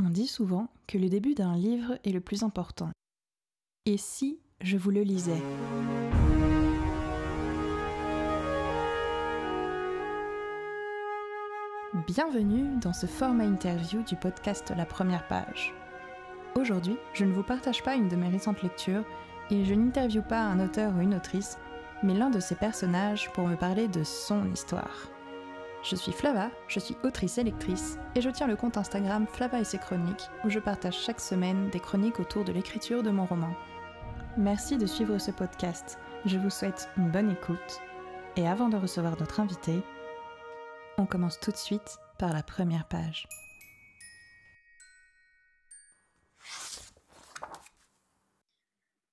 On dit souvent que le début d'un livre est le plus important. Et si je vous le lisais? Bienvenue dans ce format interview du podcast La Première Page. Aujourd'hui, je ne vous partage pas une de mes récentes lectures et je n'interviewe pas un auteur ou une autrice, mais l'un de ses personnages pour me parler de son histoire. Je suis Flava, je suis autrice et lectrice, et je tiens le compte Instagram Flava et ses chroniques, où je partage chaque semaine des chroniques autour de l'écriture de mon roman. Merci de suivre ce podcast, je vous souhaite une bonne écoute, et avant de recevoir notre invité, on commence tout de suite par la première page.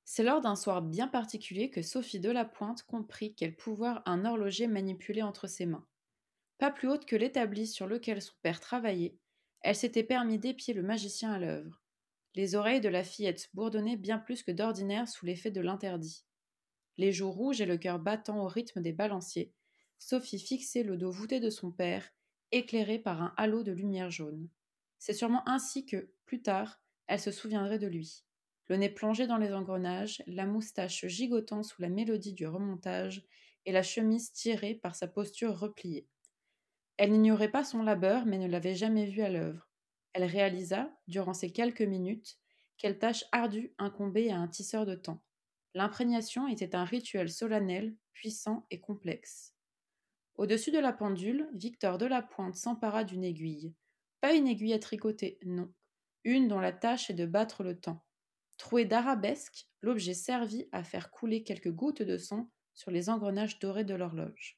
C'est lors d'un soir bien particulier que Sophie Delapointe comprit quel pouvoir un horloger manipulait entre ses mains. Pas plus haute que l'établi sur lequel son père travaillait, elle s'était permis d'épier le magicien à l'œuvre. Les oreilles de la fillette bourdonnaient bien plus que d'ordinaire sous l'effet de l'interdit. Les joues rouges et le cœur battant au rythme des balanciers, Sophie fixait le dos voûté de son père, éclairé par un halo de lumière jaune. C'est sûrement ainsi que, plus tard, elle se souviendrait de lui. Le nez plongé dans les engrenages, la moustache gigotant sous la mélodie du remontage, et la chemise tirée par sa posture repliée. Elle n'ignorait pas son labeur, mais ne l'avait jamais vu à l'œuvre. Elle réalisa, durant ces quelques minutes, quelle tâche ardue incombait à un tisseur de temps. L'imprégnation était un rituel solennel, puissant et complexe. Au-dessus de la pendule, Victor Delapointe s'empara d'une aiguille. Pas une aiguille à tricoter, non. Une dont la tâche est de battre le temps. Troué d'arabesques, l'objet servit à faire couler quelques gouttes de sang sur les engrenages dorés de l'horloge.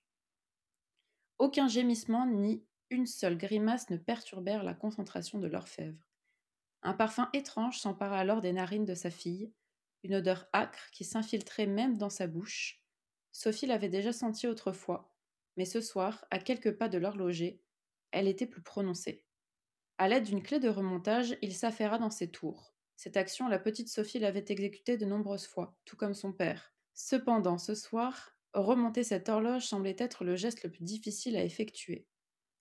Aucun gémissement ni une seule grimace ne perturbèrent la concentration de l'orfèvre. Un parfum étrange s'empara alors des narines de sa fille, une odeur âcre qui s'infiltrait même dans sa bouche. Sophie l'avait déjà sentie autrefois, mais ce soir, à quelques pas de l'horloger, elle était plus prononcée. À l'aide d'une clé de remontage, il s'affaira dans ses tours. Cette action, la petite Sophie l'avait exécutée de nombreuses fois, tout comme son père. Cependant, ce soir, Remonter cette horloge semblait être le geste le plus difficile à effectuer.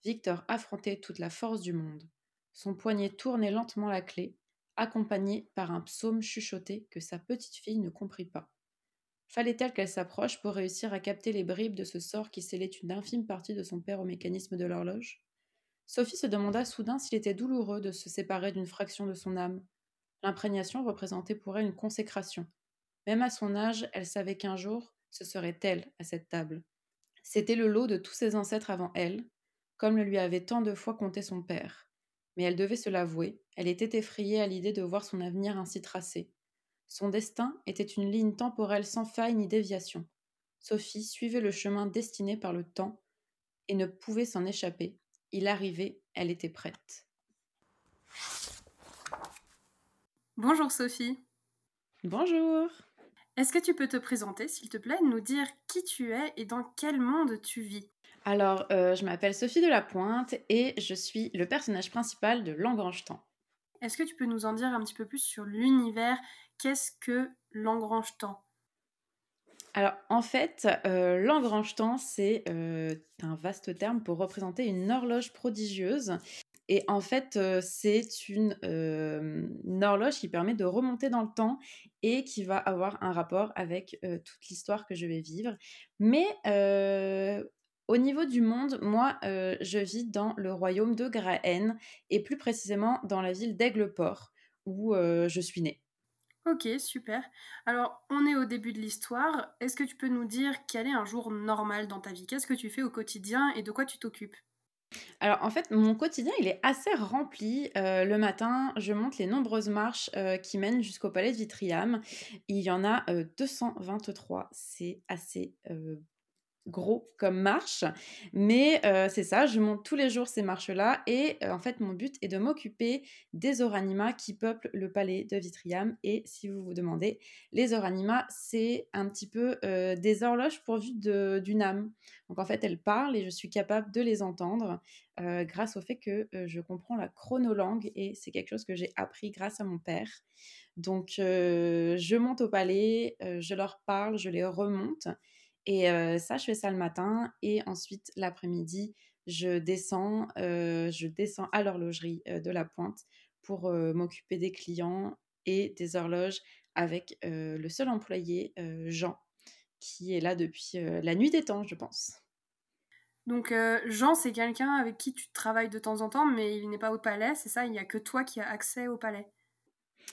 Victor affrontait toute la force du monde. Son poignet tournait lentement la clé, accompagné par un psaume chuchoté que sa petite fille ne comprit pas. Fallait-elle qu'elle s'approche pour réussir à capter les bribes de ce sort qui scellait une infime partie de son père au mécanisme de l'horloge? Sophie se demanda soudain s'il était douloureux de se séparer d'une fraction de son âme. L'imprégnation représentait pour elle une consécration. Même à son âge, elle savait qu'un jour, ce serait elle à cette table. C'était le lot de tous ses ancêtres avant elle, comme le lui avait tant de fois compté son père. Mais elle devait se l'avouer, elle était effrayée à l'idée de voir son avenir ainsi tracé. Son destin était une ligne temporelle sans faille ni déviation. Sophie suivait le chemin destiné par le temps et ne pouvait s'en échapper. Il arrivait, elle était prête. Bonjour Sophie. Bonjour. Est-ce que tu peux te présenter, s'il te plaît, nous dire qui tu es et dans quel monde tu vis? Alors, euh, je m'appelle Sophie Delapointe et je suis le personnage principal de Langrange Temps. Est-ce que tu peux nous en dire un petit peu plus sur l'univers? Qu'est-ce que Langrange Temps? Alors en fait, euh, Langrange Temps, c'est euh, un vaste terme pour représenter une horloge prodigieuse et en fait, c'est une, horloge qui permet de remonter dans le temps et qui va avoir un rapport avec toute l'histoire que je vais vivre. Mais au niveau du monde, moi, je vis dans le royaume de Graen et plus précisément dans la ville d'Aigleport où je suis née. Ok, super. Alors, on est au début de l'histoire. Est-ce que tu peux nous dire quel est un jour normal dans ta vie? Qu'est-ce que tu fais au quotidien et de quoi tu t'occupes? Alors en fait, mon quotidien, il est assez rempli. Euh, le matin, je monte les nombreuses marches euh, qui mènent jusqu'au palais de Vitriam. Il y en a 223. Euh, C'est assez gros comme marche. Mais euh, c'est ça, je monte tous les jours ces marches-là. Et euh, en fait, mon but est de m'occuper des oranimas qui peuplent le palais de Vitriam. Et si vous vous demandez, les oranimas, c'est un petit peu euh, des horloges pourvues d'une âme. Donc en fait, elles parlent et je suis capable de les entendre grâce au fait que je comprends la chronolangue. Et c'est quelque chose que j'ai appris grâce à mon père. Donc je monte au palais, je leur parle, je les remonte. Et ça, je fais ça le matin. Et ensuite, l'après-midi, je descends, je descends à l'horlogerie de la pointe pour m'occuper des clients et des horloges avec le seul employé, Jean, qui est là depuis la nuit des temps, je pense. Donc Jean, c'est quelqu'un avec qui tu travailles de temps en temps, mais il n'est pas au palais, c'est ça? Il n'y a que toi qui as accès au palais?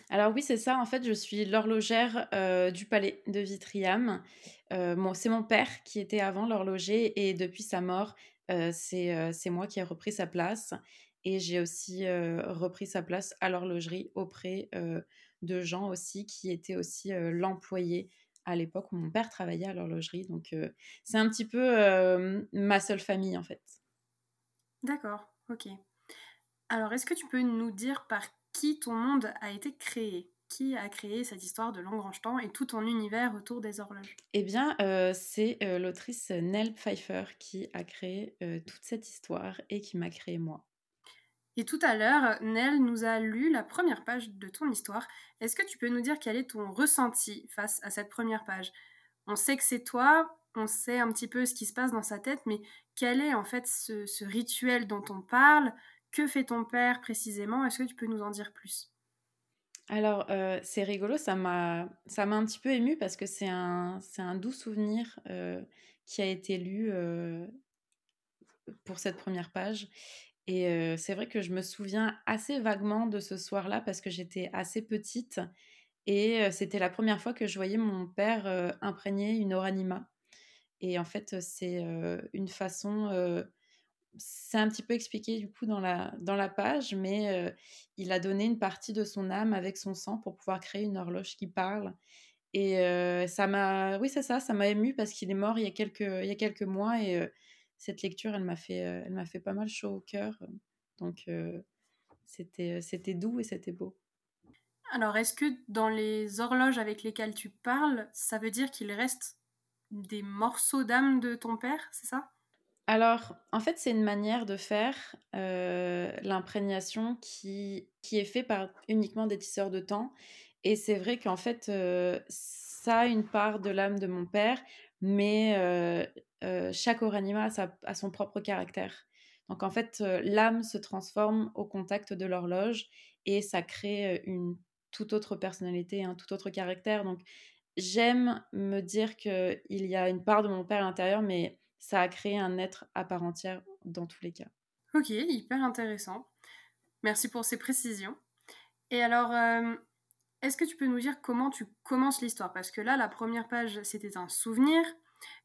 Alors oui, c'est ça. En fait, je suis l'horlogère du palais de Vitriam. c'est mon père qui était avant l'horloger et depuis sa mort, c'est moi qui ai repris sa place. Et j'ai aussi repris sa place à l'horlogerie auprès de Jean aussi, qui était aussi l'employé à l'époque où mon père travaillait à l'horlogerie. Donc c'est un petit peu ma seule famille en fait. D'accord, ok. Alors est-ce que tu peux nous dire par qui ton monde a été créé qui a créé cette histoire de Langrange-Temps et tout ton univers autour des horloges? Eh bien, c'est l'autrice Nell Pfeiffer qui a créé toute cette histoire et qui m'a créé moi. Et tout à l'heure, Nell nous a lu la première page de ton histoire. Est-ce que tu peux nous dire quel est ton ressenti face à cette première page? On sait que c'est toi, on sait un petit peu ce qui se passe dans sa tête, mais quel est en fait ce, rituel dont on parle? Que fait ton père précisément? Est-ce que tu peux nous en dire plus? Alors, euh, c'est rigolo, ça m'a, ça m'a un petit peu ému parce que c'est un, c'est un doux souvenir euh, qui a été lu euh, pour cette première page. Et c'est vrai que je me souviens assez vaguement de ce soir-là parce que j'étais assez petite et c'était la première fois que je voyais mon père imprégner une oranima. Et en fait, c'est une façon, c'est un petit peu expliqué du coup dans la, dans la page, mais il a donné une partie de son âme avec son sang pour pouvoir créer une horloge qui parle. Et ça m'a, oui, c'est ça, ça m'a ému parce qu'il est mort il y a quelques, il y a quelques mois et cette lecture, elle m'a fait, elle m'a fait pas mal chaud au cœur. Donc, c'était, c'était doux et c'était beau. Alors, est-ce que dans les horloges avec lesquelles tu parles, ça veut dire qu'il reste des morceaux d'âme de ton père, c'est ça? Alors, en fait, c'est une manière de faire l'imprégnation qui, qui est fait par uniquement des tisseurs de temps. Et c'est vrai qu'en fait, ça a une part de l'âme de mon père, mais chaque oranima a, son propre caractère. Donc en fait, l'âme se transforme au contact de l'horloge et ça crée une toute autre personnalité, un tout autre caractère. Donc j'aime me dire qu'il y a une part de mon père à l'intérieur, mais ça a créé un être à part entière dans tous les cas. Ok, hyper intéressant. Merci pour ces précisions. Et alors, est-ce que tu peux nous dire comment tu commences l'histoire? Parce que là, la première page, c'était un souvenir.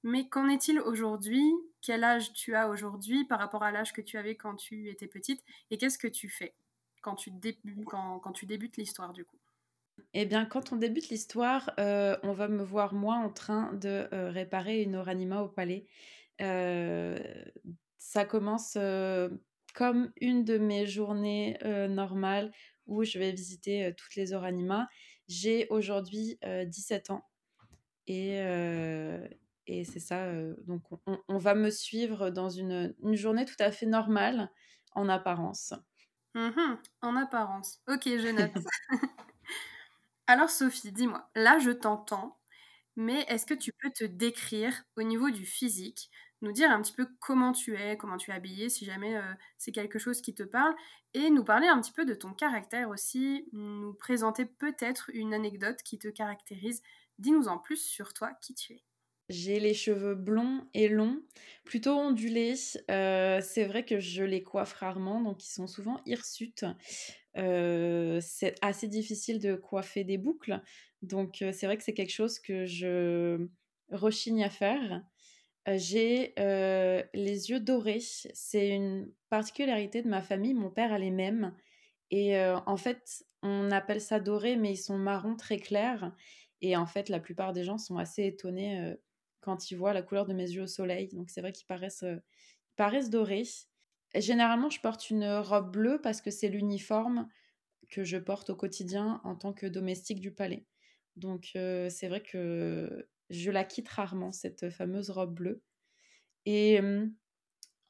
Mais qu'en est-il aujourd'hui? Quel âge tu as aujourd'hui par rapport à l'âge que tu avais quand tu étais petite? Et qu'est-ce que tu fais quand tu, quand, tu débutes l'histoire du coup? Eh bien, quand on débute l'histoire, euh, on va me voir moi en train de euh, réparer une oranima au palais. Euh, ça commence comme une de mes journées normales où je vais visiter toutes les oranimas. J'ai aujourd'hui 17 ans et, et c'est ça, euh, donc on, va me suivre dans une, journée tout à fait normale en apparence. Mmh en apparence. Ok, je note. Alors Sophie, dis-moi, là je t'entends, mais est-ce que tu peux te décrire au niveau du physique, nous dire un petit peu comment tu es, comment tu es habillée, si jamais euh, c'est quelque chose qui te parle, et nous parler un petit peu de ton caractère aussi, nous présenter peut-être une anecdote qui te caractérise. Dis-nous en plus sur toi, qui tu es. J'ai les cheveux blonds et longs, plutôt ondulés. Euh, c'est vrai que je les coiffe rarement, donc ils sont souvent hirsutes. Euh, c'est assez difficile de coiffer des boucles, donc c'est vrai que c'est quelque chose que je rechigne à faire. J'ai les yeux dorés, c'est une particularité de ma famille, mon père a les mêmes. Et en fait, on appelle ça doré, mais ils sont marrons très clairs. Et en fait, la plupart des gens sont assez étonnés quand ils voient la couleur de mes yeux au soleil. Donc c'est vrai qu'ils paraissent, euh, dorés. généralement, je porte une robe bleue parce que c'est l'uniforme que je porte au quotidien en tant que domestique du palais. Donc euh, c'est vrai que je la quitte rarement, cette fameuse robe bleue. Et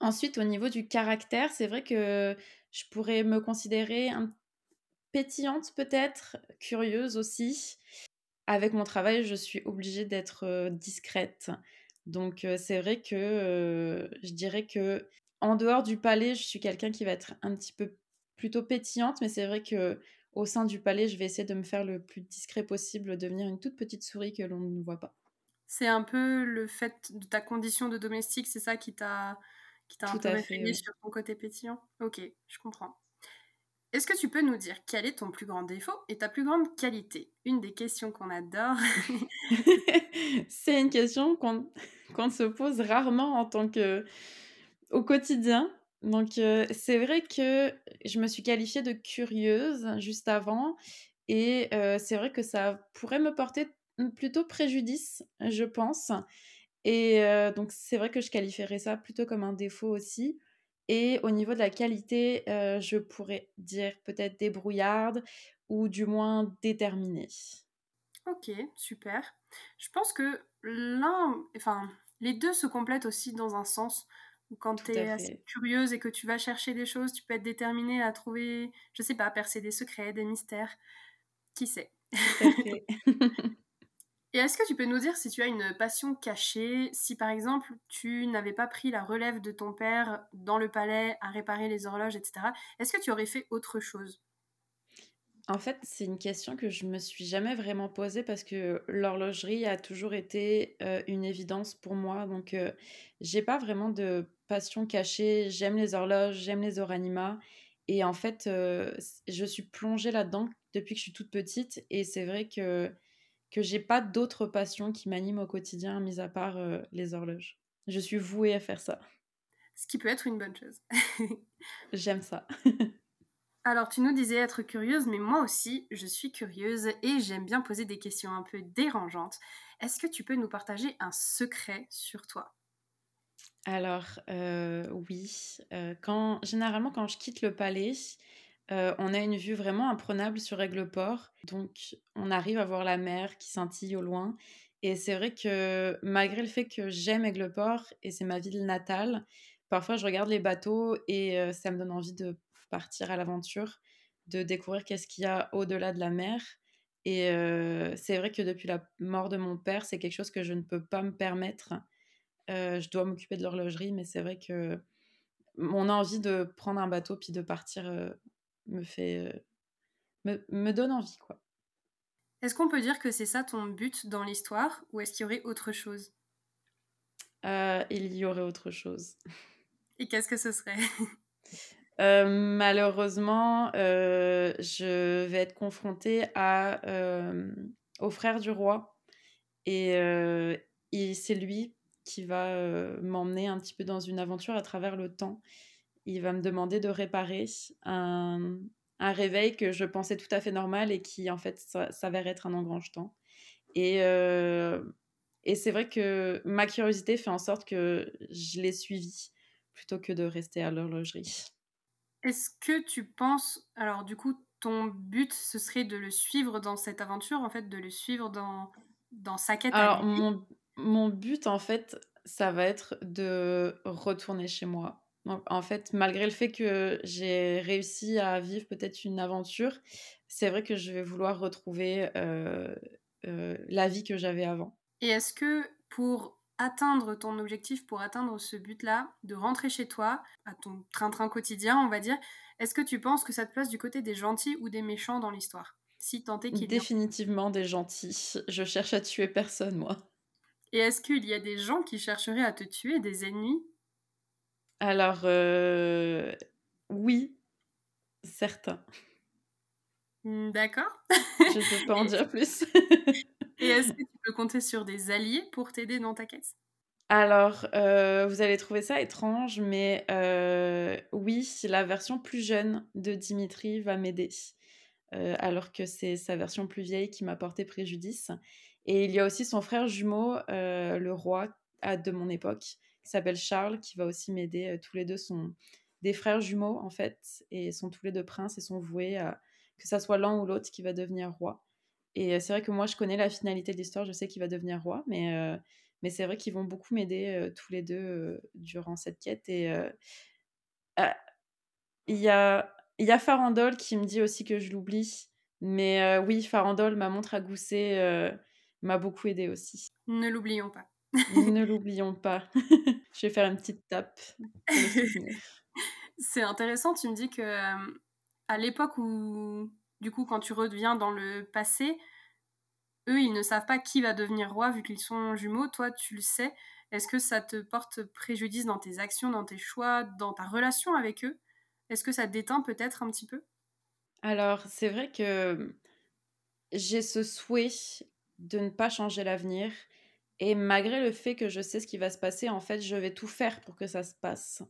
ensuite, au niveau du caractère, c'est vrai que je pourrais me considérer pétillante peut-être, curieuse aussi avec mon travail, je suis obligée d'être discrète. Donc c'est vrai que je dirais que en dehors du palais, je suis quelqu'un qui va être un petit peu plutôt pétillante, mais c'est vrai que au sein du palais, je vais essayer de me faire le plus discret possible, devenir une toute petite souris que l'on ne voit pas. C'est un peu le fait de ta condition de domestique, c'est ça qui t'a qui t'a un peu réveillé sur ton côté pétillant? Ok, je comprends. Est-ce que tu peux nous dire quel est ton plus grand défaut et ta plus grande qualité? Une des questions qu'on adore. c'est une question qu'on se pose rarement en tant que au quotidien. Donc euh, c'est vrai que je me suis qualifiée de curieuse juste avant et euh, c'est vrai que ça pourrait me porter plutôt préjudice, je pense. Et euh, donc c'est vrai que je qualifierais ça plutôt comme un défaut aussi. Et au niveau de la qualité, je pourrais dire peut-être débrouillarde ou du moins déterminée. Ok, super. Je pense que l'un, enfin, les deux se complètent aussi dans un sens où quand tu es assez curieuse et que tu vas chercher des choses, tu peux être déterminée à trouver, je sais pas, à percer des secrets, des mystères. Qui sait? Et est-ce que tu peux nous dire si tu as une passion cachée, si par exemple tu n'avais pas pris la relève de ton père dans le palais à réparer les horloges, etc., est-ce que tu aurais fait autre chose? En fait, c'est une question que je me suis jamais vraiment posée parce que l'horlogerie a toujours été euh, une évidence pour moi. Donc, euh, j'ai pas vraiment de passion cachée. J'aime les horloges, j'aime les oranima. Et en fait, euh, je suis plongée là-dedans depuis que je suis toute petite. Et c'est vrai que que j'ai pas d'autres passions qui m'animent au quotidien, mis à part euh, les horloges. Je suis vouée à faire ça. Ce qui peut être une bonne chose. J'aime ça. Alors, tu nous disais être curieuse, mais moi aussi, je suis curieuse et j'aime bien poser des questions un peu dérangeantes. Est-ce que tu peux nous partager un secret sur toi? Alors, euh, oui. Euh, quand, généralement, quand je quitte le palais, euh, on a une vue vraiment imprenable sur Aigleport. Donc, on arrive à voir la mer qui scintille au loin. Et c'est vrai que malgré le fait que j'aime Aigleport et c'est ma ville natale, parfois je regarde les bateaux et euh, ça me donne envie de partir à l'aventure, de découvrir qu'est-ce qu'il y a au-delà de la mer. Et euh, c'est vrai que depuis la mort de mon père, c'est quelque chose que je ne peux pas me permettre. je dois m'occuper de l'horlogerie, mais c'est vrai que mon envie de prendre un bateau puis de partir me fait me, me donne envie quoi. Est-ce qu'on peut dire que c'est ça ton but dans l'histoire ou est-ce qu'il y aurait autre chose? Euh, Il y aurait autre chose. Et qu'est-ce que ce serait? Euh, Malheureusement, euh, je vais être confrontée à, au frère du roi et, et c'est lui qui va m'emmener un petit peu dans une aventure à travers le temps il va me demander de réparer un, réveil que je pensais tout à fait normal et qui en fait s'avère être un engrange-temps. Et, euh, et c'est vrai que ma curiosité fait en sorte que je l'ai suivi plutôt que de rester à l'horlogerie. Est-ce que tu penses, alors du coup, ton but, ce serait de le suivre dans cette aventure, en fait, de le suivre dans, dans sa quête Alors, mon, mon but, en fait, ça va être de retourner chez moi en fait, malgré le fait que j'ai réussi à vivre peut-être une aventure, c'est vrai que je vais vouloir retrouver euh, euh, la vie que j'avais avant. Et est-ce que pour atteindre ton objectif, pour atteindre ce but-là, de rentrer chez toi, à ton train-train quotidien, on va dire, est-ce que tu penses que ça te place du côté des gentils ou des méchants dans l'histoire? Si tant est qu'il Définitivement des gentils. Je cherche à tuer personne, moi. Et est-ce qu'il y a des gens qui chercheraient à te tuer, des ennemis? Alors, euh, oui, certain. Mmh, d'accord. Je ne peux pas en dire plus. Et est-ce que tu peux compter sur des alliés pour t'aider dans ta quête? Alors, euh, vous allez trouver ça étrange, mais euh, oui, la version plus jeune de Dimitri va m'aider. alors que c'est sa version plus vieille qui m'a porté préjudice. Et il y a aussi son frère jumeau, le roi de mon époque, s'appelle Charles, qui va aussi m'aider. Euh, tous les deux sont des frères jumeaux, en fait, et sont tous les deux princes et sont voués à que ça soit l'un ou l'autre qui va devenir roi. Et euh, c'est vrai que moi, je connais la finalité de l'histoire, je sais qu'il va devenir roi, mais, euh, mais c'est vrai qu'ils vont beaucoup m'aider tous les deux durant cette quête. Et il y, a, y a Farandole qui me dit aussi que je l'oublie, mais oui, Farandole, ma montre à gousset, m'a beaucoup aidé aussi. Ne l'oublions pas. Ne l'oublions pas. Je vais faire une petite tape. C'est intéressant, tu me dis que à l'époque où, du coup, quand tu reviens dans le passé, eux, ils ne savent pas qui va devenir roi vu qu'ils sont jumeaux. Toi, tu le sais. Est-ce que ça te porte préjudice dans tes actions, dans tes choix, dans ta relation avec eux? Est-ce que ça déteint peut-être un petit peu? Alors, c'est vrai que j'ai ce souhait de ne pas changer l'avenir. Et malgré le fait que je sais ce qui va se passer, en fait, je vais tout faire pour que ça se passe.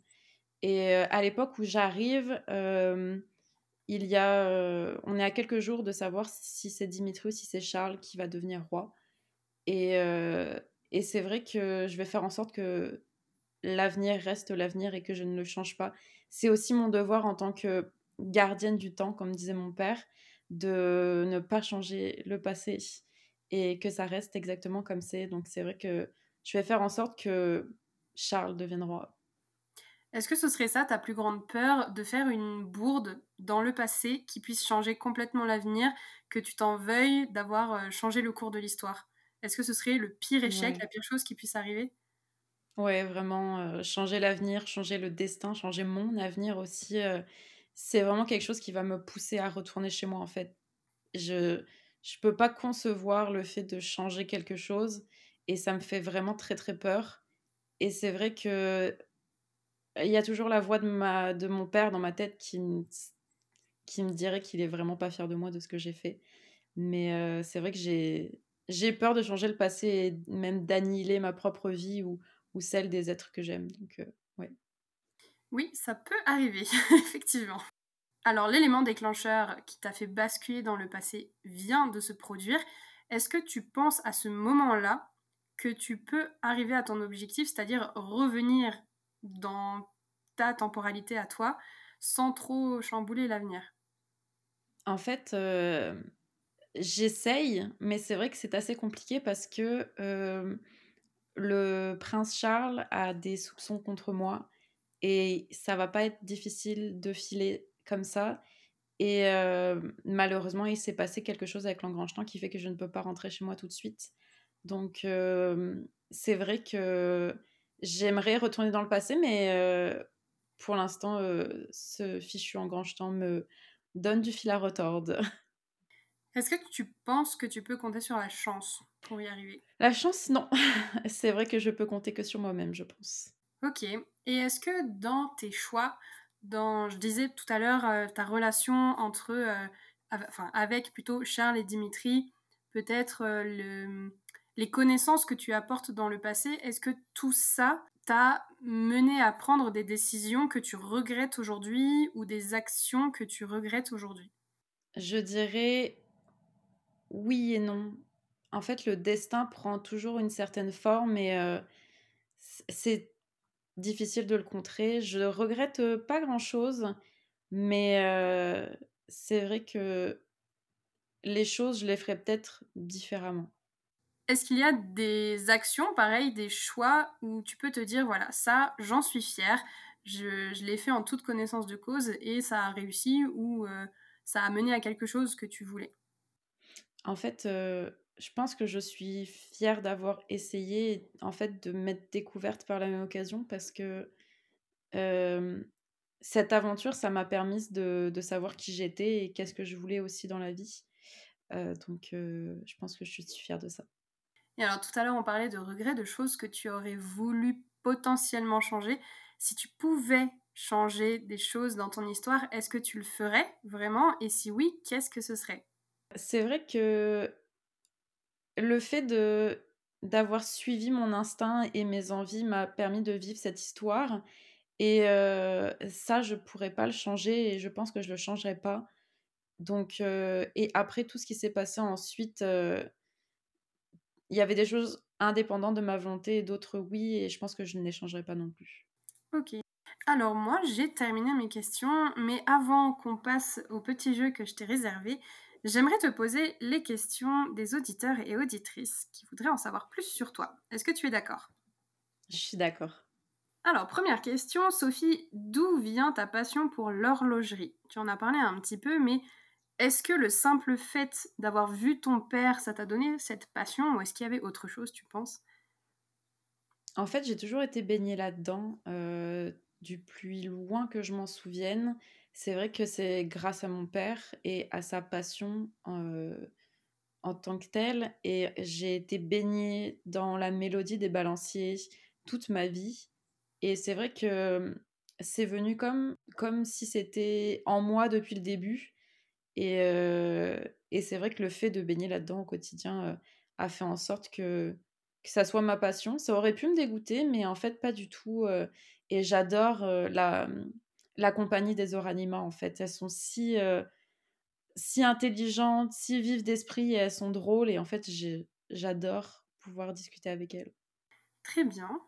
Et euh, à l'époque où j'arrive, euh, il y a, euh, on est à quelques jours de savoir si c'est Dimitri ou si c'est Charles qui va devenir roi. Et, et c'est vrai que je vais faire en sorte que l'avenir reste l'avenir et que je ne le change pas. C'est aussi mon devoir en tant que gardienne du temps, comme disait mon père, de ne pas changer le passé et que ça reste exactement comme c'est. Donc c'est vrai que je vais faire en sorte que Charles devienne roi. Est-ce que ce serait ça ta plus grande peur de faire une bourde dans le passé qui puisse changer complètement l'avenir, que tu t'en veuilles d'avoir euh, changé le cours de l'histoire? Est-ce que ce serait le pire échec, la pire chose qui puisse arriver? Ouais, vraiment, euh, changer l'avenir, changer le destin, changer mon avenir aussi. Euh, c'est vraiment quelque chose qui va me pousser à retourner chez moi en fait. Je je peux pas concevoir le fait de changer quelque chose et ça me fait vraiment très très peur. Et c'est vrai que il y a toujours la voix de ma de mon père dans ma tête qui me, qui me dirait qu'il est vraiment pas fier de moi de ce que j'ai fait. Mais euh, c'est vrai que j'ai j'ai peur de changer le passé et même d'annihiler ma propre vie ou, ou celle des êtres que j'aime. Donc euh, ouais. Oui, ça peut arriver, effectivement. Alors, l'élément déclencheur qui t'a fait basculer dans le passé vient de se produire. Est-ce que tu penses à ce moment-là que tu peux arriver à ton objectif, c'est-à-dire revenir dans ta temporalité à toi sans trop chambouler l'avenir? En fait, euh, j'essaye, mais c'est vrai que c'est assez compliqué parce que euh, le prince Charles a des soupçons contre moi et ça va pas être difficile de filer comme ça. Et euh, malheureusement, il s'est passé quelque chose avec l'engrangetant qui fait que je ne peux pas rentrer chez moi tout de suite. Donc, euh, c'est vrai que j'aimerais retourner dans le passé, mais euh, pour l'instant, ce fichu engrangetant me donne du fil à retordre. Est-ce que tu penses que tu peux compter sur la chance pour y arriver? La chance, non. c'est vrai que je peux compter que sur moi-même, je pense. Ok. Et est-ce que dans tes choix, dans, je disais tout à l'heure, euh, ta relation entre, euh, enfin, avec plutôt Charles et Dimitri, peut-être euh, les connaissances que tu apportes dans le passé, est-ce que tout ça t'a mené à prendre des décisions que tu regrettes aujourd'hui ou des actions que tu regrettes aujourd'hui? Je dirais oui et non. En fait, le destin prend toujours une certaine forme et c'est difficile de le contrer. Je regrette pas grand-chose, mais c'est vrai que les choses, je les ferais peut-être différemment. Est-ce qu'il y a des actions, pareil, des choix où tu peux te dire, voilà, ça, j'en suis fière, je, je l'ai fait en toute connaissance de cause et ça a réussi ou ça a mené à quelque chose que tu voulais? En fait, je pense que je suis fière d'avoir essayé, en fait, de m'être découverte par la même occasion parce que cette aventure, ça m'a permis de, de, savoir qui j'étais et qu'est-ce que je voulais aussi dans la vie. donc, je pense que je suis fière de ça. Et alors, tout à l'heure, on parlait de regrets, de choses que tu aurais voulu potentiellement changer. Si tu pouvais changer des choses dans ton histoire, est-ce que tu le ferais vraiment? Et si oui, qu'est-ce que ce serait? C'est vrai que le fait de d'avoir suivi mon instinct et mes envies m'a permis de vivre cette histoire. Et euh, ça, je pourrais pas le changer et je pense que je le changerai pas. Donc, euh, et après tout ce qui s'est passé ensuite, euh, il y avait des choses indépendantes de ma volonté et d'autres oui, et je pense que je ne les changerai pas non plus. Ok. Alors moi, j'ai terminé mes questions, mais avant qu'on passe au petit jeu que je t'ai réservé, J'aimerais te poser les questions des auditeurs et auditrices qui voudraient en savoir plus sur toi. Est-ce que tu es d'accord? Je suis d'accord. Alors, première question, Sophie, d'où vient ta passion pour l'horlogerie? Tu en as parlé un petit peu, mais est-ce que le simple fait d'avoir vu ton père, ça t'a donné cette passion ou est-ce qu'il y avait autre chose, tu penses? En fait, j'ai toujours été baignée là-dedans. Euh, du plus loin que je m'en souvienne, c'est vrai que c'est grâce à mon père et à sa passion en tant que telle. Et j'ai été baignée dans la mélodie des balanciers toute ma vie. Et c'est vrai que c'est venu comme, comme si c'était en moi depuis le début. Et, et c'est vrai que le fait de baigner là-dedans au quotidien a fait en sorte que, que ça soit ma passion. Ça aurait pu me dégoûter, mais en fait, pas du tout. et j'adore la, la compagnie des Oranima, en fait. Elles sont si si intelligentes, si vives d'esprit elles sont drôles. Et en fait, j'adore pouvoir discuter avec elles. Très bien.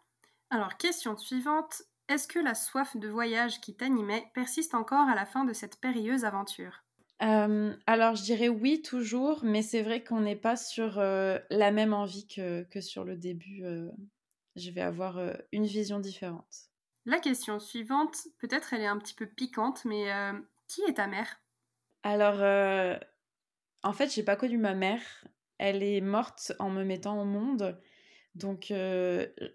Alors, question suivante. Est-ce que la soif de voyage qui t'animait persiste encore à la fin de cette périlleuse aventure? Euh, alors, je dirais oui, toujours, mais c'est vrai qu'on n'est pas sur euh, la même envie que, que sur le début. Euh, je vais avoir une vision différente. La question suivante, peut-être elle est un petit peu piquante, mais qui est ta mère? Alors, en fait, j'ai pas connu ma mère. Elle est morte en me mettant au monde. Donc,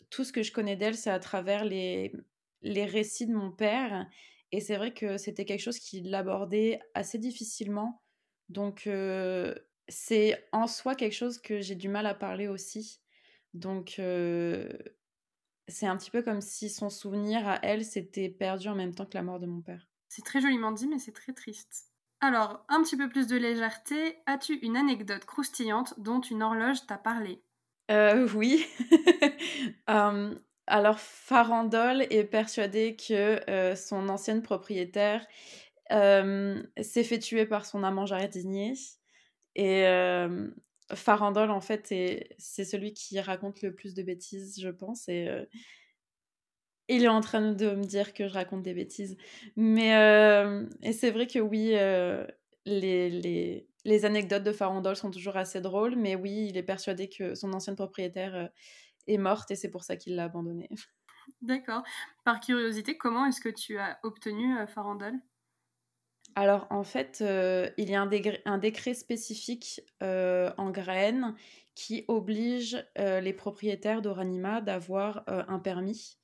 tout ce que je connais d'elle, c'est à travers les, les récits de mon père. Et c'est vrai que c'était quelque chose qu'il abordait assez difficilement. Donc, euh, c'est en soi quelque chose que j'ai du mal à parler aussi. Donc, c'est un petit peu comme si son souvenir à elle s'était perdu en même temps que la mort de mon père. C'est très joliment dit, mais c'est très triste. Alors, un petit peu plus de légèreté, as-tu une anecdote croustillante dont une horloge t'a parlé? Euh, Oui. alors, Farandole est persuadé que euh, son ancienne propriétaire s'est fait tuer par son amant jardinier. Et Farandole, en fait, c'est celui qui raconte le plus de bêtises, je pense. Et il est en train de me dire que je raconte des bêtises. Mais euh, et c'est vrai que oui, euh, les, les, les, anecdotes de Farandole sont toujours assez drôles. Mais oui, il est persuadé que son ancienne propriétaire euh, est morte et c'est pour ça qu'il l'a abandonnée. D'accord. Par curiosité, comment est-ce que tu as obtenu Farandole? Alors en fait, il y a un, un décret spécifique en graines qui oblige les propriétaires d'Oranima d'avoir un permis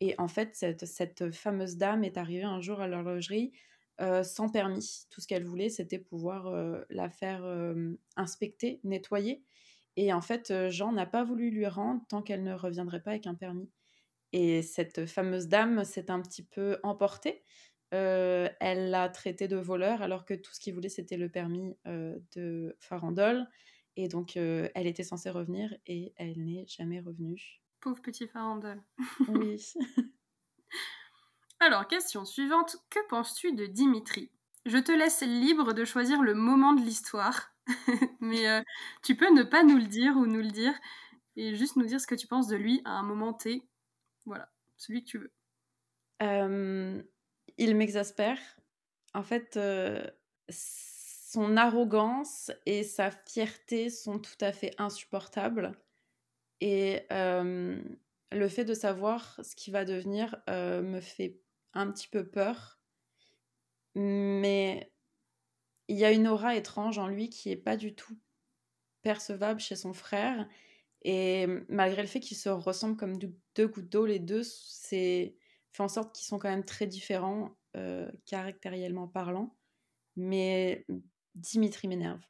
et en fait, cette, fameuse dame est arrivée un jour à l'horlogerie euh, sans permis. Tout ce qu'elle voulait, c'était pouvoir euh, la faire euh, inspecter, nettoyer. Et en fait, Jean n'a pas voulu lui rendre tant qu'elle ne reviendrait pas avec un permis. Et cette fameuse dame s'est un petit peu emportée. elle l'a traité de voleur alors que tout ce qu'il voulait, c'était le permis de Farandole. Et donc, elle était censée revenir et elle n'est jamais revenue. Pauvre petit farandole. Oui. Alors, question suivante. Que penses-tu de Dimitri? Je te laisse libre de choisir le moment de l'histoire, mais euh, tu peux ne pas nous le dire ou nous le dire et juste nous dire ce que tu penses de lui à un moment T. Voilà, celui que tu veux. Euh, il m'exaspère. En fait, euh, son arrogance et sa fierté sont tout à fait insupportables. Et le fait de savoir ce qui va devenir me fait un petit peu peur. Mais il y a une aura étrange en lui qui n'est pas du tout percevable chez son frère. Et malgré le fait qu'ils se ressemblent comme deux gouttes d'eau, les deux, c'est fait en sorte qu'ils sont quand même très différents, caractériellement parlant. Mais Dimitri m'énerve.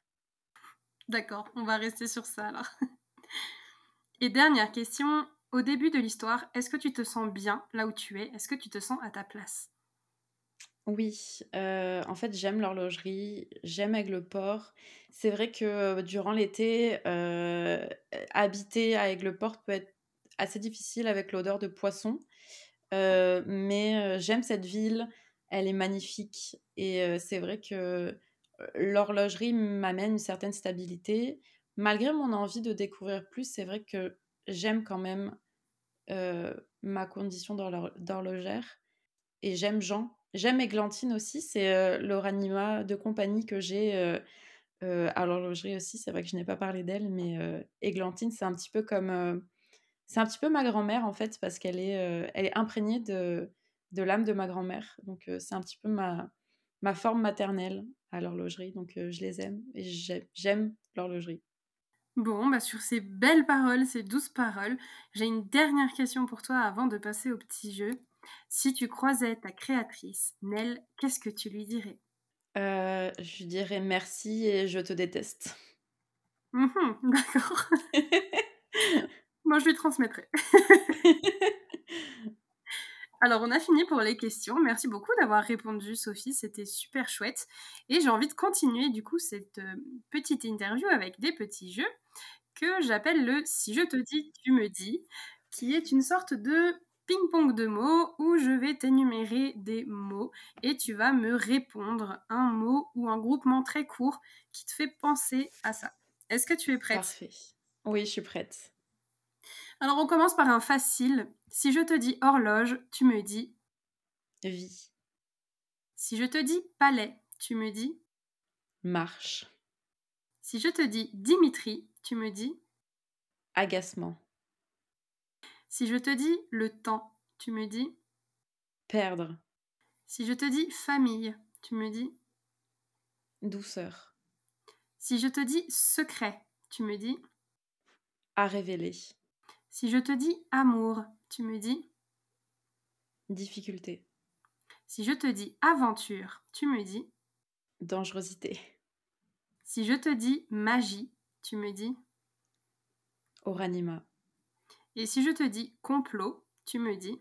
D'accord, on va rester sur ça alors. Et dernière question, au début de l'histoire, est-ce que tu te sens bien là où tu es? Est-ce que tu te sens à ta place? Oui, euh, en fait j'aime l'horlogerie, j'aime Aigleport. C'est vrai que euh, durant l'été, euh, habiter à Aigleport peut être assez difficile avec l'odeur de poisson, mais j'aime cette ville, elle est magnifique et c'est vrai que l'horlogerie m'amène une certaine stabilité malgré mon envie de découvrir plus, c'est vrai que j'aime quand même ma condition d'horlogère et j'aime Jean. J'aime Églantine aussi, c'est euh, l'oranima de compagnie que j'ai euh, à l'horlogerie aussi. C'est vrai que je n'ai pas parlé d'elle, mais Églantine, c'est un petit peu comme. c'est un petit peu ma grand-mère en fait, parce qu'elle est, est imprégnée de, de l'âme de ma grand-mère. Donc c'est un petit peu ma, ma forme maternelle à l'horlogerie. Donc je les aime et j'aime l'horlogerie. Bon, bah sur ces belles paroles, ces douces paroles, j'ai une dernière question pour toi avant de passer au petit jeu. Si tu croisais ta créatrice, Nell, qu'est-ce que tu lui dirais? Euh, Je lui dirais merci et je te déteste. Mhm, d'accord. Moi, je lui transmettrai. Alors, on a fini pour les questions. Merci beaucoup d'avoir répondu, Sophie. C'était super chouette. Et j'ai envie de continuer, du coup, cette euh, petite interview avec des petits jeux que j'appelle le Si je te dis, tu me dis, qui est une sorte de ping-pong de mots où je vais t'énumérer des mots et tu vas me répondre un mot ou un groupement très court qui te fait penser à ça. Est-ce que tu es prête? Parfait. Oui, je suis prête. Alors on commence par un facile. Si je te dis horloge, tu me dis vie. Si je te dis palais, tu me dis marche. Si je te dis Dimitri, tu me dis agacement. Si je te dis le temps, tu me dis perdre. Si je te dis famille, tu me dis douceur. Si je te dis secret, tu me dis à révéler. Si je te dis amour, tu me dis difficulté. Si je te dis aventure, tu me dis dangerosité. Si je te dis magie, tu me dis oranima. Et si je te dis complot, tu me dis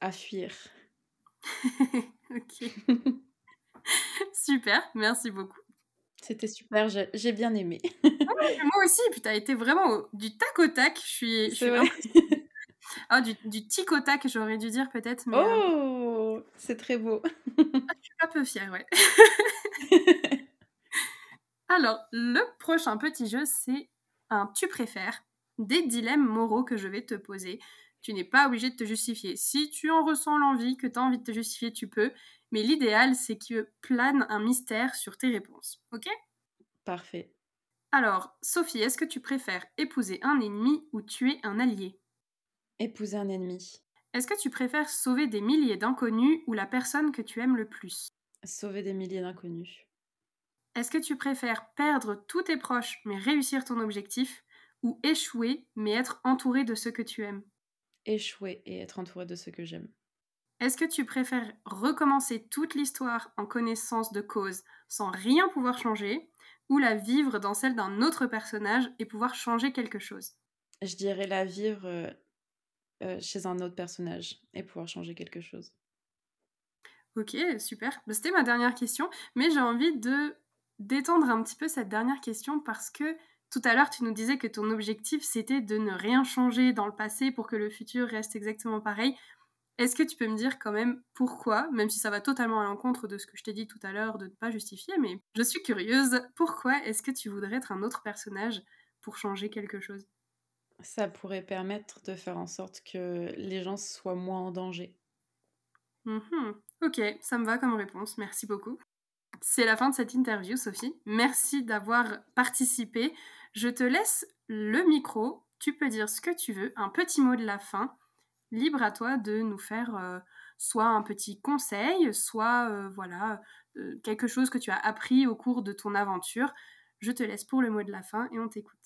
à fuir. ok. Super, merci beaucoup. C'était super, j'ai bien aimé. Moi aussi, puis t'as été vraiment du tac au tac. Je suis. Je ah, du, du tic au tac, j'aurais dû dire peut-être. Mais, euh, oh, c'est très beau. ah, je suis un peu fière, ouais. Alors, le prochain petit jeu, c'est un tu préfères, des dilemmes moraux que je vais te poser. Tu n'es pas obligé de te justifier. Si tu en ressens l'envie, que tu as envie de te justifier, tu peux. Mais l'idéal, c'est que plane un mystère sur tes réponses. Ok? Parfait. Alors, Sophie, est-ce que tu préfères épouser un ennemi ou tuer un allié? Épouser un ennemi. Est-ce que tu préfères sauver des milliers d'inconnus ou la personne que tu aimes le plus? Sauver des milliers d'inconnus. Est-ce que tu préfères perdre tous tes proches mais réussir ton objectif? Ou échouer mais être entouré de ceux que tu aimes Échouer et être entouré de ceux que j'aime. Est-ce que tu préfères recommencer toute l'histoire en connaissance de cause sans rien pouvoir changer ou la vivre dans celle d'un autre personnage et pouvoir changer quelque chose? Je dirais la vivre euh, euh, chez un autre personnage et pouvoir changer quelque chose. Ok, super. Bah, c'était ma dernière question, mais j'ai envie de d'étendre un petit peu cette dernière question parce que tout à l'heure, tu nous disais que ton objectif, c'était de ne rien changer dans le passé pour que le futur reste exactement pareil. Est-ce que tu peux me dire quand même pourquoi, même si ça va totalement à l'encontre de ce que je t'ai dit tout à l'heure de ne pas justifier, mais je suis curieuse, pourquoi est-ce que tu voudrais être un autre personnage pour changer quelque chose? Ça pourrait permettre de faire en sorte que les gens soient moins en danger. Mmh ok, ça me va comme réponse, merci beaucoup. C'est la fin de cette interview, Sophie. Merci d'avoir participé. Je te laisse le micro. Tu peux dire ce que tu veux, un petit mot de la fin. Libre à toi de nous faire euh, soit un petit conseil, soit euh, voilà euh, quelque chose que tu as appris au cours de ton aventure. Je te laisse pour le mot de la fin et on t'écoute.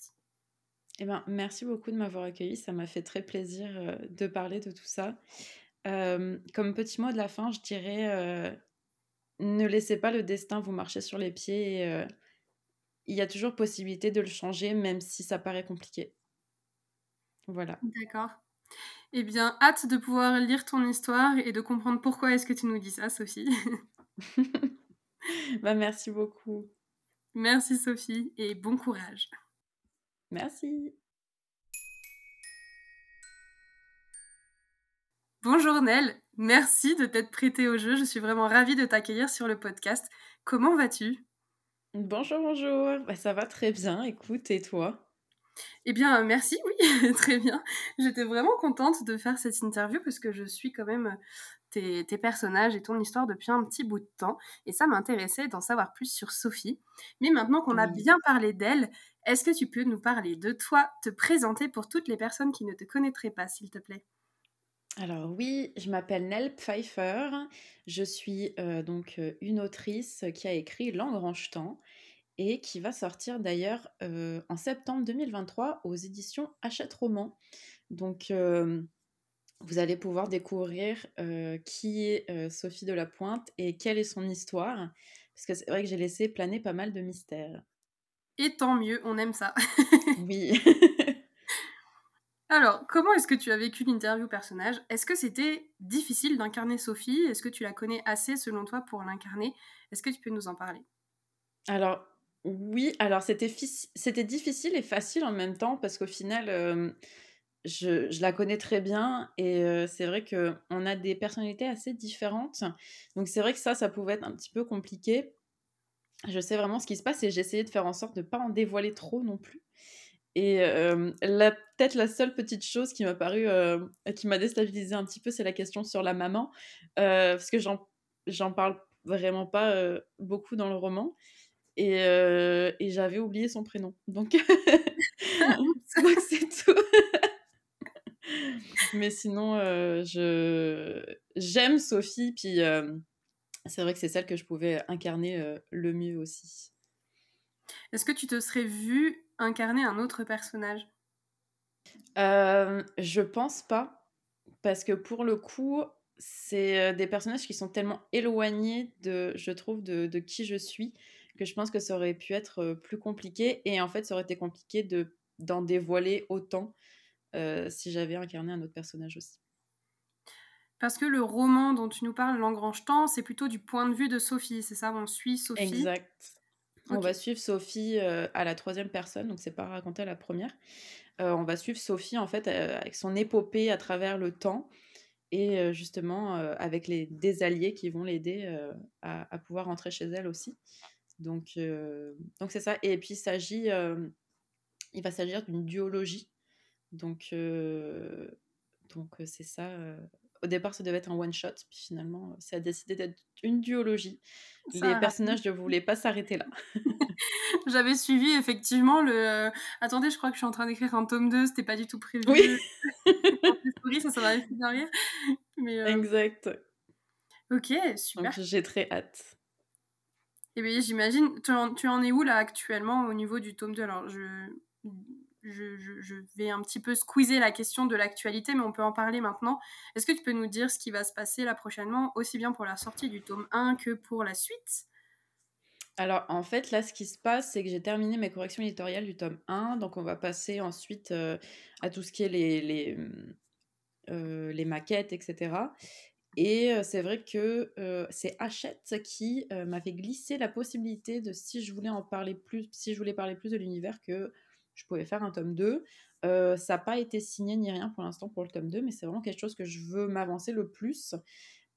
Eh ben, merci beaucoup de m'avoir accueilli. Ça m'a fait très plaisir de parler de tout ça. comme petit mot de la fin, je dirais ne laissez pas le destin vous marcher sur les pieds. Il y a toujours possibilité de le changer, même si ça paraît compliqué. Voilà. D'accord. Eh bien, hâte de pouvoir lire ton histoire et de comprendre pourquoi est-ce que tu nous dis ça, Sophie. bah, merci beaucoup. Merci, Sophie, et bon courage. Merci. Bonjour Nel, merci de t'être prêtée au jeu. Je suis vraiment ravie de t'accueillir sur le podcast. Comment vas-tu? Bonjour, bonjour. Bah, ça va très bien. Écoute, et toi? Eh bien, merci, oui, très bien. J'étais vraiment contente de faire cette interview parce que je suis quand même tes, personnages et ton histoire depuis un petit bout de temps. Et ça m'intéressait d'en savoir plus sur Sophie. Mais maintenant qu'on a bien parlé d'elle, est-ce que tu peux nous parler de toi, te présenter pour toutes les personnes qui ne te connaîtraient pas, s'il te plaît? Alors oui, je m'appelle Nell Pfeiffer. Je suis euh, donc euh, une autrice qui a écrit L'Engrange-Temps et qui va sortir d'ailleurs euh, en septembre 2023 aux éditions Hachette Roman. Donc vous allez pouvoir découvrir qui est Sophie de la Pointe et quelle est son histoire. Parce que c'est vrai que j'ai laissé planer pas mal de mystères. Et tant mieux, on aime ça. oui. Alors, comment est-ce que tu as vécu l'interview personnage? Est-ce que c'était difficile d'incarner Sophie? Est-ce que tu la connais assez selon toi pour l'incarner? Est-ce que tu peux nous en parler? Alors, oui, alors c'était, difficile et facile en même temps parce qu'au final, je, la connais très bien et c'est vrai qu'on a des personnalités assez différentes. Donc c'est vrai que ça, ça pouvait être un petit peu compliqué. Je sais vraiment ce qui se passe et j'ai essayé de faire en sorte de ne pas en dévoiler trop non plus. Et peut-être la seule petite chose qui m'a paru, qui m'a déstabilisé un petit peu, c'est la question sur la maman, parce que j'en, parle vraiment pas beaucoup dans le roman. Et, et j'avais oublié son prénom. Donc c'est tout. Mais sinon, je j'aime Sophie, puis c'est vrai que c'est celle que je pouvais incarner le mieux aussi. Est-ce que tu te serais vue incarner un autre personnage? Je pense pas, parce que pour le coup, c'est des personnages qui sont tellement éloignés de, je trouve, de, de, qui je suis, que je pense que ça aurait pu être plus compliqué. Et en fait, ça aurait été compliqué de d'en dévoiler autant euh, si j'avais incarné un autre personnage aussi. Parce que le roman dont tu nous parles, L'Engrange-Temps, c'est plutôt du point de vue de Sophie, c'est ça? On suit Sophie Exact. On va suivre Sophie euh, à la troisième personne, donc c'est pas raconté à la première. Euh, on va suivre Sophie en fait avec son épopée à travers le temps et justement avec les des alliés qui vont l'aider à, à, pouvoir rentrer chez elle aussi. Donc donc c'est ça. Et puis il s'agit, il va s'agir d'une duologie donc, donc c'est ça. Au départ, ça devait être un one-shot, puis finalement, ça a décidé d'être une duologie. Les personnages ne voulaient pas s'arrêter là. J'avais suivi effectivement le. Attendez, je crois que je suis en train d'écrire un tome 2, c'était pas du tout prévu. Oui ça, ça m'avait fait rire. Mais, Exact. Ok, super. j'ai très hâte. Et eh bien, j'imagine, tu, tu, en es où là actuellement au niveau du tome 2 Alors, je je, vais un petit peu squeezer la question de l'actualité, mais on peut en parler maintenant. Est-ce que tu peux nous dire ce qui va se passer là prochainement, aussi bien pour la sortie du tome 1 que pour la suite? Alors en fait là ce qui se passe c'est que j'ai terminé mes corrections éditoriales du tome 1 donc on va passer ensuite euh, à tout ce qui est les, les, euh, maquettes etc. Et euh, c'est vrai que c'est Hachette qui m'avait glissé la possibilité de si je voulais en parler plus, si je voulais parler plus de l'univers que je pouvais faire un tome 2. Euh, ça n'a pas été signé ni rien pour l'instant pour le tome 2, mais c'est vraiment quelque chose que je veux m'avancer le plus.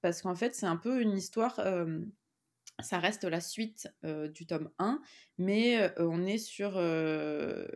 Parce qu'en fait, c'est un peu une histoire. Euh, ça reste la suite euh, du tome 1, mais on est sur.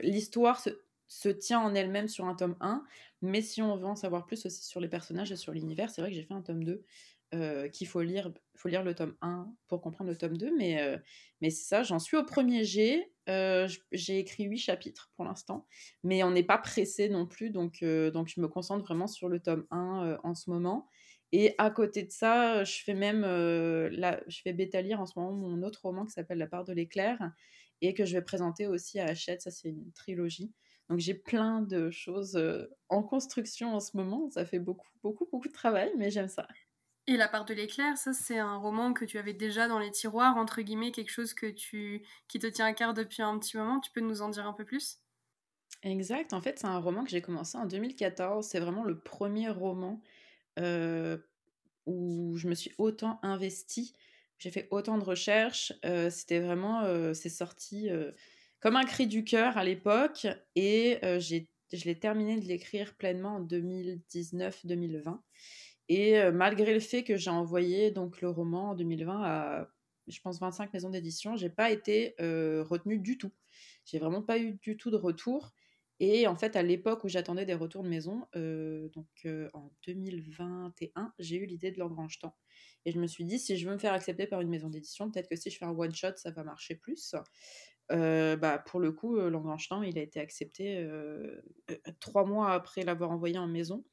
L'histoire se, se, tient en elle-même sur un tome 1, mais si on veut en savoir plus aussi sur les personnages et sur l'univers, c'est vrai que j'ai fait un tome 2 euh, qu'il faut lire, faut lire le tome 1 pour comprendre le tome 2, mais, euh, mais c'est ça, j'en suis au premier G, euh, j'ai écrit 8 chapitres pour l'instant, mais on n'est pas pressé non plus, donc, donc je me concentre vraiment sur le tome 1 en ce moment. Et à côté de ça, je fais même, là, je fais bêta lire en ce moment mon autre roman qui s'appelle La part de l'éclair, et que je vais présenter aussi à Hachette, ça c'est une trilogie. Donc j'ai plein de choses en construction en ce moment, ça fait beaucoup, beaucoup, beaucoup de travail, mais j'aime ça. Et La part de l'éclair, ça c'est un roman que tu avais déjà dans les tiroirs, entre guillemets, quelque chose que tu, qui te tient à cœur depuis un petit moment. Tu peux nous en dire un peu plus? Exact, en fait c'est un roman que j'ai commencé en 2014. C'est vraiment le premier roman euh, où je me suis autant investie. J'ai fait autant de recherches. Euh, c'était vraiment, euh, c'est sorti comme un cri du cœur à l'époque. Et j'ai, je l'ai terminé de l'écrire pleinement en 2019-2020. Et malgré le fait que j'ai envoyé donc le roman en 2020 à, je pense, 25 maisons d'édition, j'ai pas été retenue du tout. J'ai vraiment pas eu du tout de retour. Et en fait, à l'époque où j'attendais des retours de maison, donc en 2021, j'ai eu l'idée de l'engrange temps. Et je me suis dit, si je veux me faire accepter par une maison d'édition, peut-être que si je fais un one-shot, ça va marcher plus. Bah, pour le coup, temps, il a été accepté trois mois après l'avoir envoyé en maison.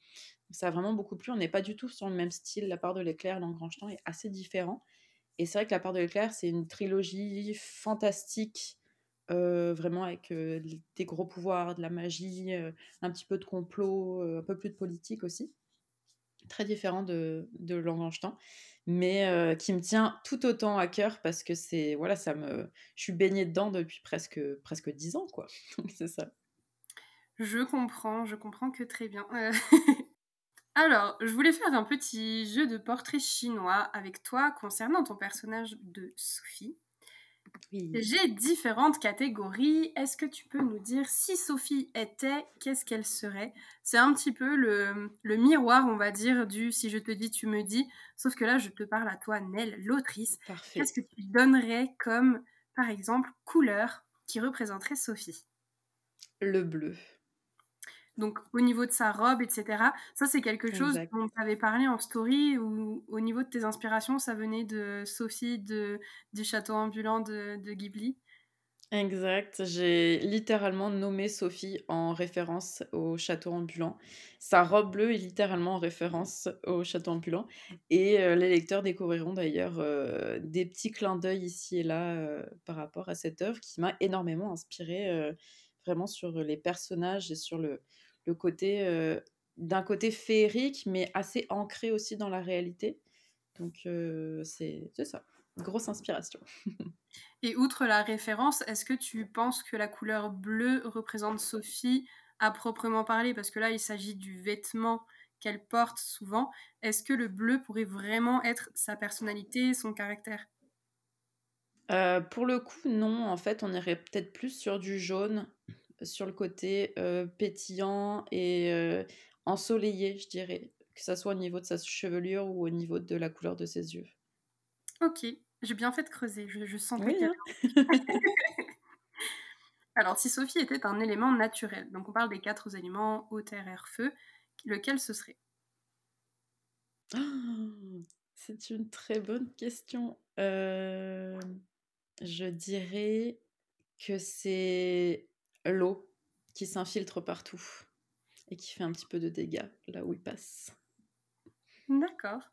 Ça a vraiment beaucoup plu. On n'est pas du tout sur le même style. La part de l'éclair, temps est assez différent. Et c'est vrai que La part de l'éclair, c'est une trilogie fantastique, euh, vraiment avec euh, des gros pouvoirs, de la magie, euh, un petit peu de complot, un peu plus de politique aussi. Très différent de, de mais qui me tient tout autant à cœur parce que c'est voilà, ça me, je suis baignée dedans depuis presque presque dix ans, quoi. C'est ça. Je comprends, je comprends que très bien. Alors, je voulais faire un petit jeu de portrait chinois avec toi concernant ton personnage de Sophie. J'ai différentes catégories. Est-ce que tu peux nous dire si Sophie était, qu'est-ce qu'elle serait? C'est un petit peu le, miroir, on va dire, du si je te dis, tu me dis. Sauf que là, je te parle à toi, Nell, l'autrice. Qu'est-ce que tu donnerais comme, par exemple, couleur qui représenterait Sophie? Le bleu. Donc au niveau de sa robe, etc. Ça, c'est quelque chose dont tu avais parlé en story ou au niveau de tes inspirations, ça venait de Sophie de, du château ambulant de, Ghibli. Exact, j'ai littéralement nommé Sophie en référence au château ambulant. Sa robe bleue est littéralement en référence au château ambulant. Et euh, les lecteurs découvriront d'ailleurs euh, des petits clins d'œil ici et là euh, par rapport à cette œuvre qui m'a énormément inspirée vraiment sur les personnages et sur le, le côté euh, d'un côté féerique, mais assez ancré aussi dans la réalité. Donc euh, c'est ça, grosse inspiration. Et outre la référence, est-ce que tu penses que la couleur bleue représente Sophie à proprement parler? Parce que là, il s'agit du vêtement qu'elle porte souvent. Est-ce que le bleu pourrait vraiment être sa personnalité, son caractère? Euh, Pour le coup, non. En fait, on irait peut-être plus sur du jaune sur le côté euh, pétillant et euh, ensoleillé, je dirais, que ça soit au niveau de sa chevelure ou au niveau de la couleur de ses yeux. Ok, j'ai bien fait de creuser, je, sens oui, hein. Alors, si Sophie était un élément naturel, donc on parle des quatre éléments eau, terre, air, feu, lequel ce serait? C'est une très bonne question. Euh, je dirais que c'est l'eau qui s'infiltre partout et qui fait un petit peu de dégâts là où il passe. D'accord.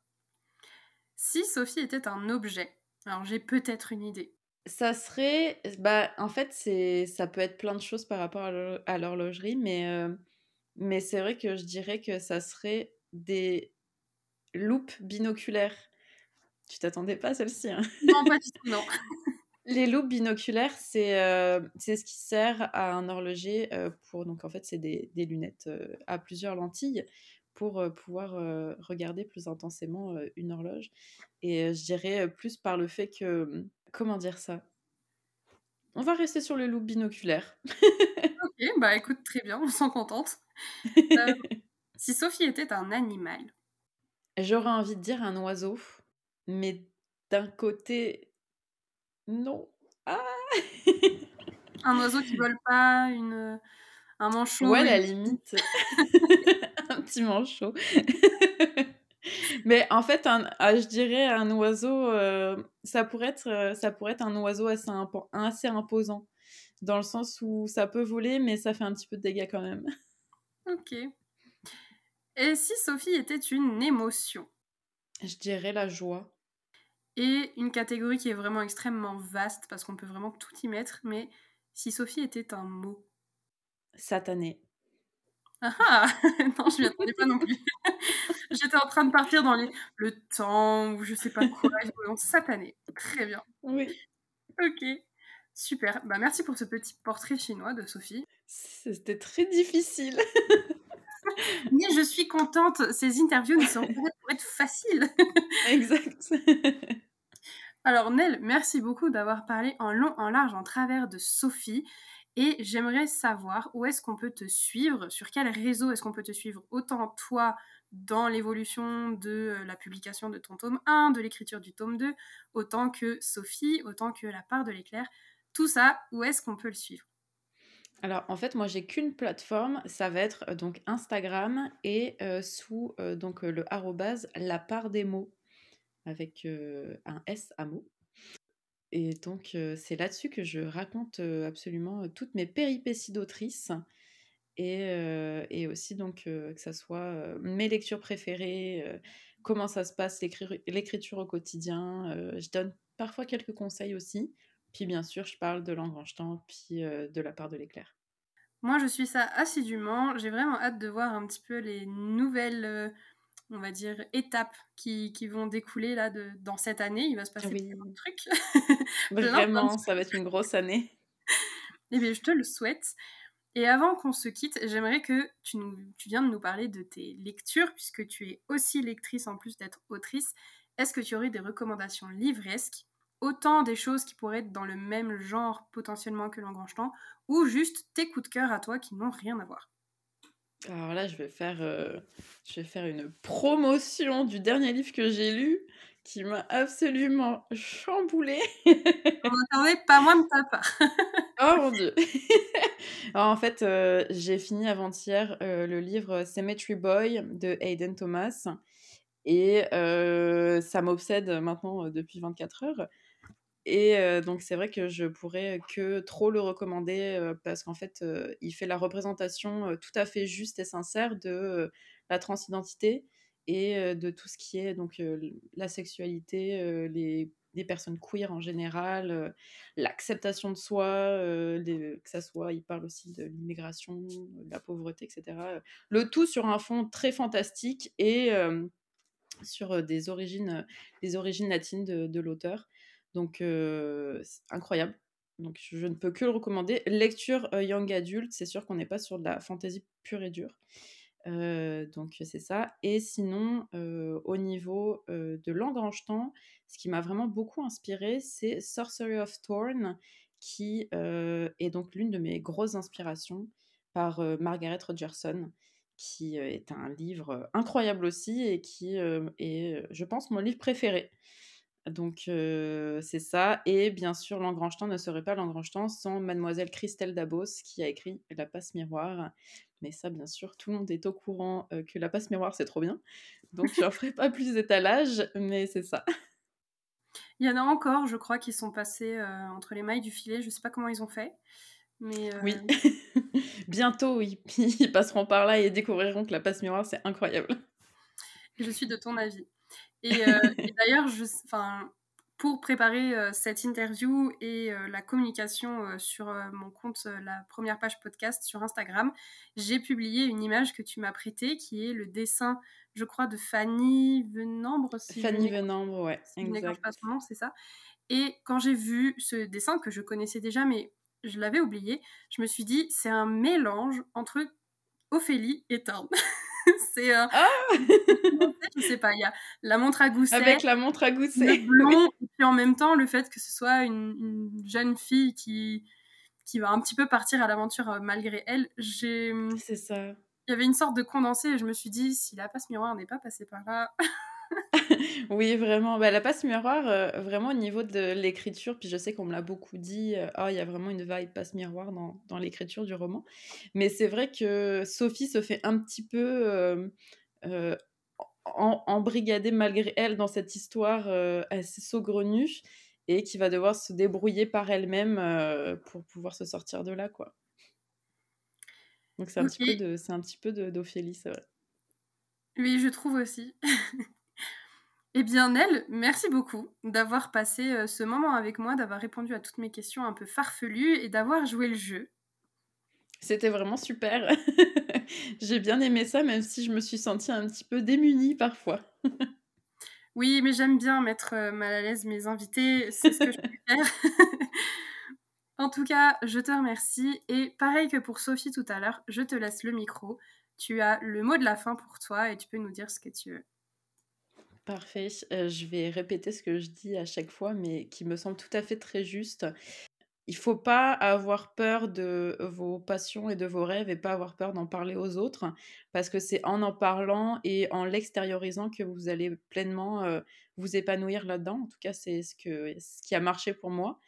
Si Sophie était un objet, alors j'ai peut-être une idée. Ça serait, bah, en fait, c'est, ça peut être plein de choses par rapport à l'horlogerie, mais, euh, mais c'est vrai que je dirais que ça serait des loupes binoculaires. Tu t'attendais pas à celle-ci hein? Non, pas du tout, non. Les loupes binoculaires, c'est euh, c'est ce qui sert à un horloger euh, pour. Donc, en fait, c'est des, des, lunettes euh, à plusieurs lentilles pour pouvoir regarder plus intensément une horloge. Et je dirais plus par le fait que. Comment dire ça? On va rester sur les loupes binoculaires. ok, bah écoute, très bien, on s'en contente. si Sophie était un animal? J'aurais envie de dire un oiseau, mais d'un côté non. Ah Un oiseau qui vole pas, une... un manchot. Ouais, la limite. un petit manchot. Mais en fait, un, ah, je dirais un oiseau, euh, ça, pourrait être, euh, ça pourrait être un oiseau assez, assez imposant. Dans le sens où ça peut voler, mais ça fait un petit peu de dégâts quand même. Ok. Et si Sophie était une émotion? Je dirais la joie et une catégorie qui est vraiment extrêmement vaste parce qu'on peut vraiment tout y mettre. Mais si Sophie était un mot Satané. Ah ah Non, je m'y attendais pas non plus. J'étais en train de partir dans les... le temps ou je sais pas quoi. satané. Très bien. Oui. Ok. Super. Bah, merci pour ce petit portrait chinois de Sophie. C'était très difficile. Mais je suis contente. Ces interviews ne sont pas pour être faciles. exact. Alors Nel, merci beaucoup d'avoir parlé en long, en large, en travers de Sophie. Et j'aimerais savoir où est-ce qu'on peut te suivre, sur quel réseau est-ce qu'on peut te suivre, autant toi dans l'évolution de euh, la publication de ton tome 1, de l'écriture du tome 2, autant que Sophie, autant que la part de l'éclair. Tout ça, où est-ce qu'on peut le suivre? Alors en fait moi j'ai qu'une plateforme, ça va être euh, donc Instagram et euh, sous donc le arrobase la part des mots avec un S à mot. Et donc, c'est là-dessus que je raconte absolument toutes mes péripéties d'autrice. Et, aussi, donc, que ça soit mes lectures préférées, comment ça se passe, l'écriture au quotidien. je donne parfois quelques conseils aussi. Puis, bien sûr, je parle de l'engrangetant, puis de la part de l'éclair. Moi, je suis ça assidûment. J'ai vraiment hâte de voir un petit peu les nouvelles on va dire, étapes qui, vont découler là de, dans cette année. Il va se passer plein de trucs. Vraiment, ça va être une grosse année. Eh bien, je te le souhaite. Et avant qu'on se quitte, j'aimerais que tu, nous, tu viennes nous parler de tes lectures, puisque tu es aussi lectrice en plus d'être autrice. Est-ce que tu aurais des recommandations livresques Autant des choses qui pourraient être dans le même genre potentiellement que l'engrangetant, ou juste tes coups de cœur à toi qui n'ont rien à voir alors là, je vais faire, euh, je vais faire une promotion du dernier livre que j'ai lu qui m'a absolument chamboulé. On n'entendait pas moins de ta part. oh mon dieu. en fait, euh, j'ai fini avant-hier euh, le livre Cemetery Boy de Hayden Thomas et ça m'obsède maintenant depuis 24 heures. Et donc c'est vrai que je pourrais que trop le recommander parce qu'en fait il fait la représentation tout à fait juste et sincère de la transidentité et de tout ce qui est donc la sexualité, les, personnes queer en général, l'acceptation de soi, que ça soit, il parle aussi de l'immigration, de la pauvreté, etc. Le tout sur un fond très fantastique et sur des origines, des origines latines de, de l'auteur. Donc, incroyable. Donc, je ne peux que le recommander. Lecture young adult, c'est sûr qu'on n'est pas sur de la fantasy pure et dure. donc, c'est ça. Et sinon, au niveau de l'engrangetant, ce qui m'a vraiment beaucoup inspiré, c'est Sorcery of Thorn, qui est donc l'une de mes grosses inspirations par Margaret Rogerson qui est un livre incroyable aussi et qui est, je pense, mon livre préféré. Donc c'est ça. Et bien sûr, Langrangetant ne serait pas Langrangetant sans mademoiselle Christelle Dabos qui a écrit La passe miroir. Mais ça, bien sûr, tout le monde est au courant que La passe miroir, c'est trop bien. Donc je n'en ferai pas plus d'étalage, mais c'est ça. Il y en a encore, je crois, qui sont passés entre les mailles du filet. Je ne sais pas comment ils ont fait. Mais Oui, bientôt, ils, ils passeront par là et découvriront que La passe miroir, c'est incroyable. Je suis de ton avis. Euh, et, d'ailleurs, pour préparer euh, cette interview et euh, la communication sur mon compte, la première page podcast sur Instagram, j'ai publié une image que tu m'as prêtée qui est le dessin, je crois, de Fanny Venambre. Fanny Venambre, ouais, exact. pas son nom, c'est ça. Et quand j'ai vu ce dessin que je connaissais déjà, mais je l'avais oublié, je me suis dit, c'est un mélange entre Ophélie et Tarn. c'est. Euh, ah je sais pas, il y a la montre à gousset. Avec la montre à gousset. Le blond, et puis en même temps, le fait que ce soit une, jeune fille qui, qui va un petit peu partir à l'aventure euh, malgré elle. J'ai. C'est ça. Il y avait une sorte de condensé et je me suis dit, si la passe miroir n'est pas passée par là. oui, vraiment. Bah, la passe miroir, euh, vraiment au niveau de l'écriture, puis je sais qu'on me l'a beaucoup dit, euh, oh, il y a vraiment une vibe passe miroir dans, dans l'écriture du roman. Mais c'est vrai que Sophie se fait un petit peu euh, embrigader malgré elle dans cette histoire assez saugrenue et qui va devoir se débrouiller par elle-même pour pouvoir se sortir de là, quoi. Donc c'est un, petit peu de, c'est un petit peu d'Ophélie, c'est vrai. Oui, je trouve aussi. Eh bien, Nell, merci beaucoup d'avoir passé euh, ce moment avec moi, d'avoir répondu à toutes mes questions un peu farfelues et d'avoir joué le jeu. C'était vraiment super. J'ai bien aimé ça, même si je me suis sentie un petit peu démunie parfois. oui, mais j'aime bien mettre euh, mal à l'aise mes invités, c'est ce que je peux faire. en tout cas, je te remercie et pareil que pour Sophie tout à l'heure, je te laisse le micro. Tu as le mot de la fin pour toi et tu peux nous dire ce que tu veux. Parfait. Euh, je vais répéter ce que je dis à chaque fois, mais qui me semble tout à fait très juste. Il faut pas avoir peur de vos passions et de vos rêves et pas avoir peur d'en parler aux autres, parce que c'est en en parlant et en l'extériorisant que vous allez pleinement euh, vous épanouir là-dedans. En tout cas, c'est ce, que, ce qui a marché pour moi.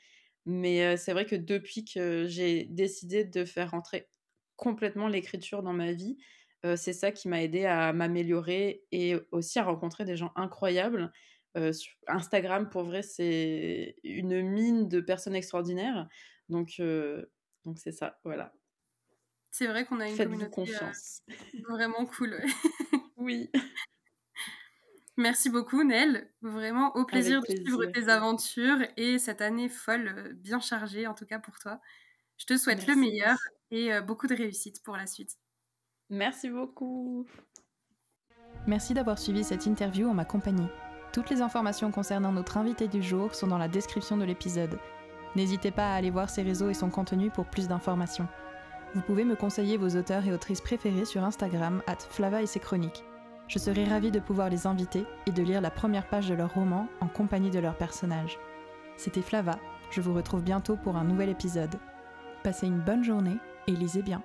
Mais euh, c'est vrai que depuis que j'ai décidé de faire rentrer complètement l'écriture dans ma vie, c'est ça qui m'a aidé à m'améliorer et aussi à rencontrer des gens incroyables. Instagram, pour vrai, c'est une mine de personnes extraordinaires. Donc, donc c'est ça, voilà. C'est vrai qu'on a une communauté confiance. vraiment cool. oui. Merci beaucoup, Nel. Vraiment au plaisir, de suivre tes aventures et cette année folle, bien chargée en tout cas pour toi. Je te souhaite le meilleur et beaucoup de réussite pour la suite. Merci beaucoup. Merci d'avoir suivi cette interview en ma compagnie. Toutes les informations concernant notre invité du jour sont dans la description de l'épisode. N'hésitez pas à aller voir ses réseaux et son contenu pour plus d'informations. Vous pouvez me conseiller vos auteurs et autrices préférés sur Instagram, at Flava et ses chroniques. Je serai ravie de pouvoir les inviter et de lire la première page de leur roman en compagnie de leurs personnages. C'était Flava, je vous retrouve bientôt pour un nouvel épisode. Passez une bonne journée et lisez bien.